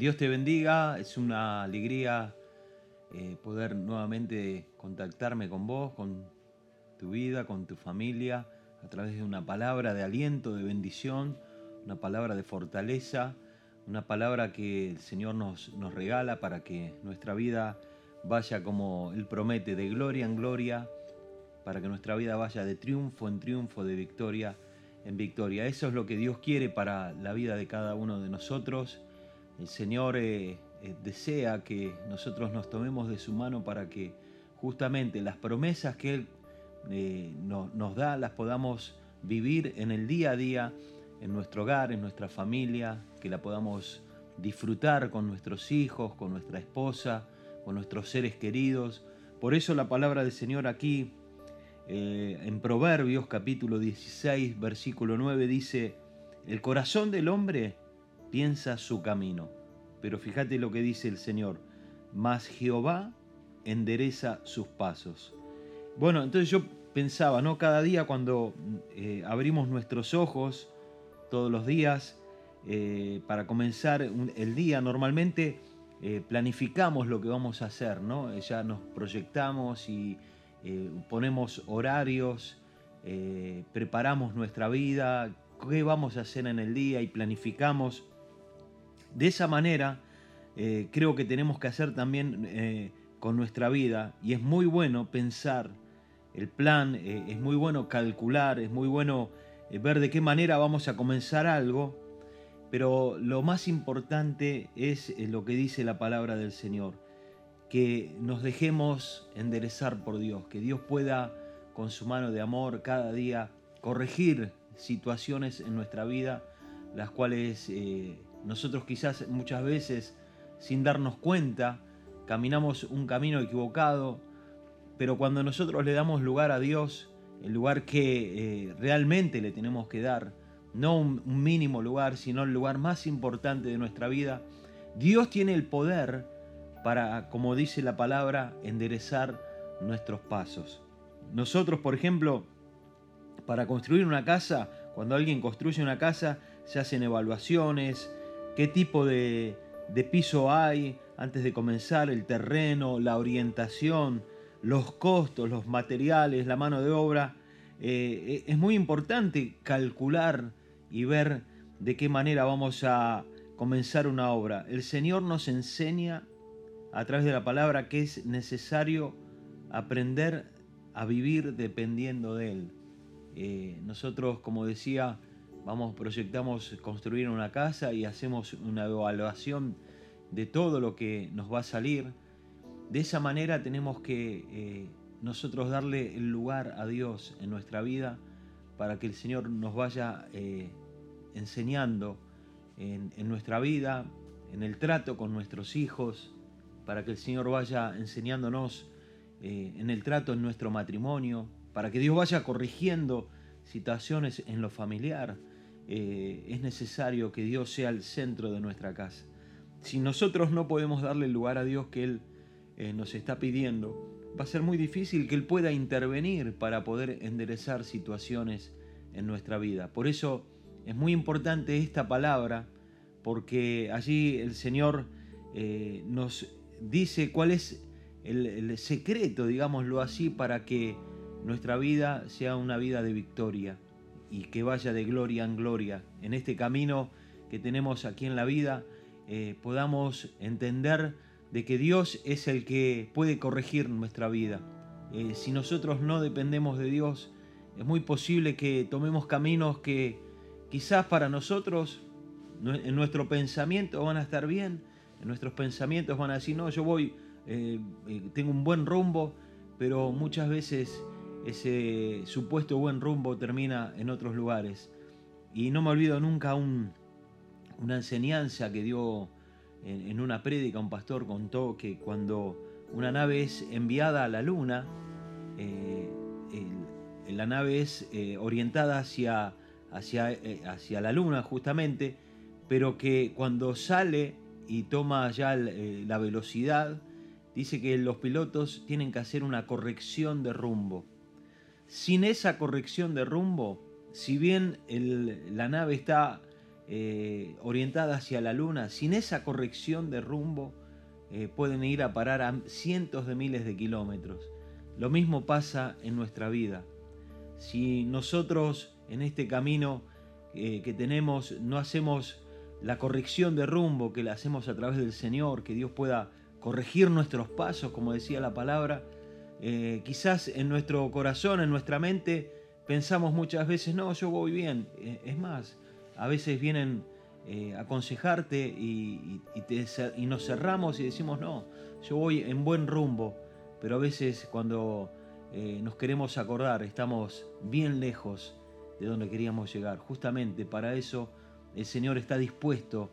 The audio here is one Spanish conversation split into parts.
Dios te bendiga, es una alegría eh, poder nuevamente contactarme con vos, con tu vida, con tu familia, a través de una palabra de aliento, de bendición, una palabra de fortaleza, una palabra que el Señor nos, nos regala para que nuestra vida vaya como Él promete, de gloria en gloria, para que nuestra vida vaya de triunfo en triunfo, de victoria en victoria. Eso es lo que Dios quiere para la vida de cada uno de nosotros. El Señor eh, eh, desea que nosotros nos tomemos de su mano para que justamente las promesas que Él eh, nos da las podamos vivir en el día a día, en nuestro hogar, en nuestra familia, que la podamos disfrutar con nuestros hijos, con nuestra esposa, con nuestros seres queridos. Por eso la palabra del Señor aquí en Proverbios capítulo 16, versículo 9 dice, el corazón del hombre piensa su camino, pero fíjate lo que dice el Señor, mas Jehová endereza sus pasos. Bueno, entonces yo pensaba, ¿no? Cada día cuando eh, abrimos nuestros ojos, todos los días, eh, para comenzar el día, normalmente planificamos lo que vamos a hacer, ¿no? Ya nos proyectamos y eh, ponemos horarios, eh, preparamos nuestra vida, qué vamos a hacer en el día y planificamos. De esa manera, eh, creo que tenemos que hacer también con nuestra vida. Y es muy bueno pensar el plan, es muy bueno calcular, es muy bueno ver de qué manera vamos a comenzar algo, pero lo más importante es lo que dice la palabra del Señor que nos dejemos enderezar por Dios, que Dios pueda con su mano de amor cada día corregir situaciones en nuestra vida, las cuales eh, nosotros quizás muchas veces sin darnos cuenta caminamos un camino equivocado, pero cuando nosotros le damos lugar a Dios, el lugar que eh, realmente le tenemos que dar, no un mínimo lugar, sino el lugar más importante de nuestra vida, Dios tiene el poder para, como dice la palabra, enderezar nuestros pasos. Nosotros, por ejemplo, para construir una casa, cuando alguien construye una casa, se hacen evaluaciones, qué tipo de, piso hay antes de comenzar, el terreno, la orientación, los costos, los materiales, la mano de obra. Eh, es muy importante calcular y ver de qué manera vamos a comenzar una obra. El Señor nos enseña a través de la palabra que es necesario aprender a vivir dependiendo de Él. Eh, nosotros, como decía, vamos, proyectamos construir una casa y hacemos una evaluación de todo lo que nos va a salir. De esa manera tenemos que eh, nosotros darle el lugar a Dios en nuestra vida para que el Señor nos vaya eh, enseñando en, en nuestra vida, en el trato con nuestros hijos, para que el Señor vaya enseñándonos eh, en el trato en nuestro matrimonio, para que Dios vaya corrigiendo situaciones en lo familiar. Eh, es necesario que Dios sea el centro de nuestra casa. Si nosotros no podemos darle el lugar a Dios que Él eh, nos está pidiendo, va a ser muy difícil que Él pueda intervenir para poder enderezar situaciones en nuestra vida. Por eso es muy importante esta palabra, porque allí el Señor nos dice cuál es el, secreto, digámoslo así, para que nuestra vida sea una vida de victoria y que vaya de gloria en gloria. En este camino que tenemos aquí en la vida, eh, podamos entender de que Dios es el que puede corregir nuestra vida. Eh, si nosotros no dependemos de Dios, es muy posible que tomemos caminos que quizás para nosotros, en nuestro pensamiento, van a estar bien, nuestros pensamientos van a decir, no, yo voy, eh, tengo un buen rumbo, pero muchas veces ese supuesto buen rumbo termina en otros lugares. Y no me olvido nunca una enseñanza que dio en, una prédica, un pastor contó que cuando una nave es enviada a la luna, eh, la nave es orientada hacia, hacia, hacia la luna justamente, pero que cuando sale y toma ya eh, la velocidad, dice que los pilotos tienen que hacer una corrección de rumbo. Sin esa corrección de rumbo, si bien la nave está eh, orientada hacia la luna, sin esa corrección de rumbo, eh, pueden ir a parar a cientos de miles de kilómetros. Lo mismo pasa en nuestra vida. Si nosotros en este camino eh, que tenemos no hacemos la corrección de rumbo, que la hacemos a través del Señor, que Dios pueda corregir nuestros pasos, como decía la palabra, eh, quizás en nuestro corazón, en nuestra mente, pensamos muchas veces, no, yo voy bien. Eh, es más, a veces vienen a aconsejarte y, y, nos cerramos y decimos, no, yo voy en buen rumbo, pero a veces cuando nos queremos acordar, estamos bien lejos de donde queríamos llegar. Justamente para eso el Señor está dispuesto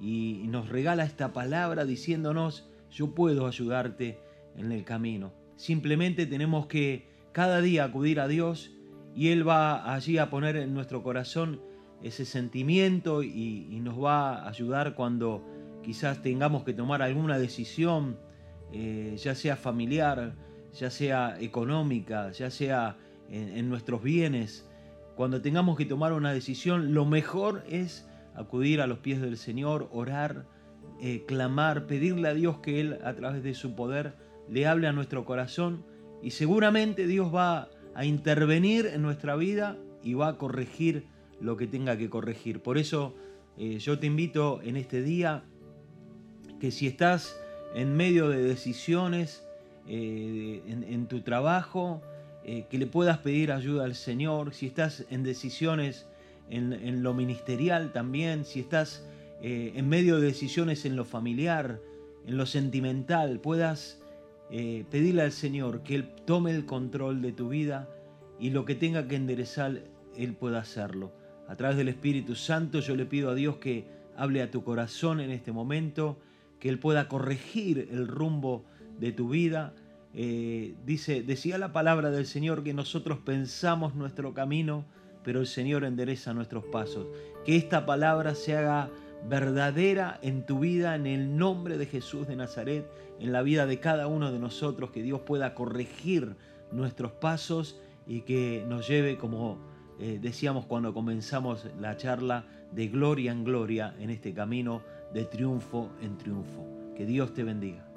y nos regala esta palabra diciéndonos, yo puedo ayudarte en el camino. Simplemente tenemos que cada día acudir a Dios y Él va allí a poner en nuestro corazón ese sentimiento y, nos va a ayudar cuando quizás tengamos que tomar alguna decisión, eh, ya sea familiar, ya sea económica, ya sea en nuestros bienes, cuando tengamos que tomar una decisión, lo mejor es acudir a los pies del Señor, orar, eh, clamar, pedirle a Dios que Él a través de su poder le hable a nuestro corazón y seguramente Dios va a intervenir en nuestra vida y va a corregir lo que tenga que corregir. Por eso eh, yo te invito en este día que si estás en medio de decisiones eh, en tu trabajo, eh, que le puedas pedir ayuda al Señor, si estás en decisiones en, lo ministerial también, si estás en medio de decisiones en lo familiar, en lo sentimental, puedas eh, pedirle al Señor que Él tome el control de tu vida y lo que tenga que enderezar, Él pueda hacerlo. A través del Espíritu Santo yo le pido a Dios que hable a tu corazón en este momento, que Él pueda corregir el rumbo de tu vida, eh, dice, decía la palabra del Señor que nosotros pensamos nuestro camino, pero el Señor endereza nuestros pasos. Que esta palabra se haga verdadera en tu vida, en el nombre de Jesús de Nazaret, en la vida de cada uno de nosotros, que Dios pueda corregir nuestros pasos y que nos lleve, como eh, decíamos cuando comenzamos la charla, de gloria en gloria en este camino de triunfo en triunfo. Que Dios te bendiga.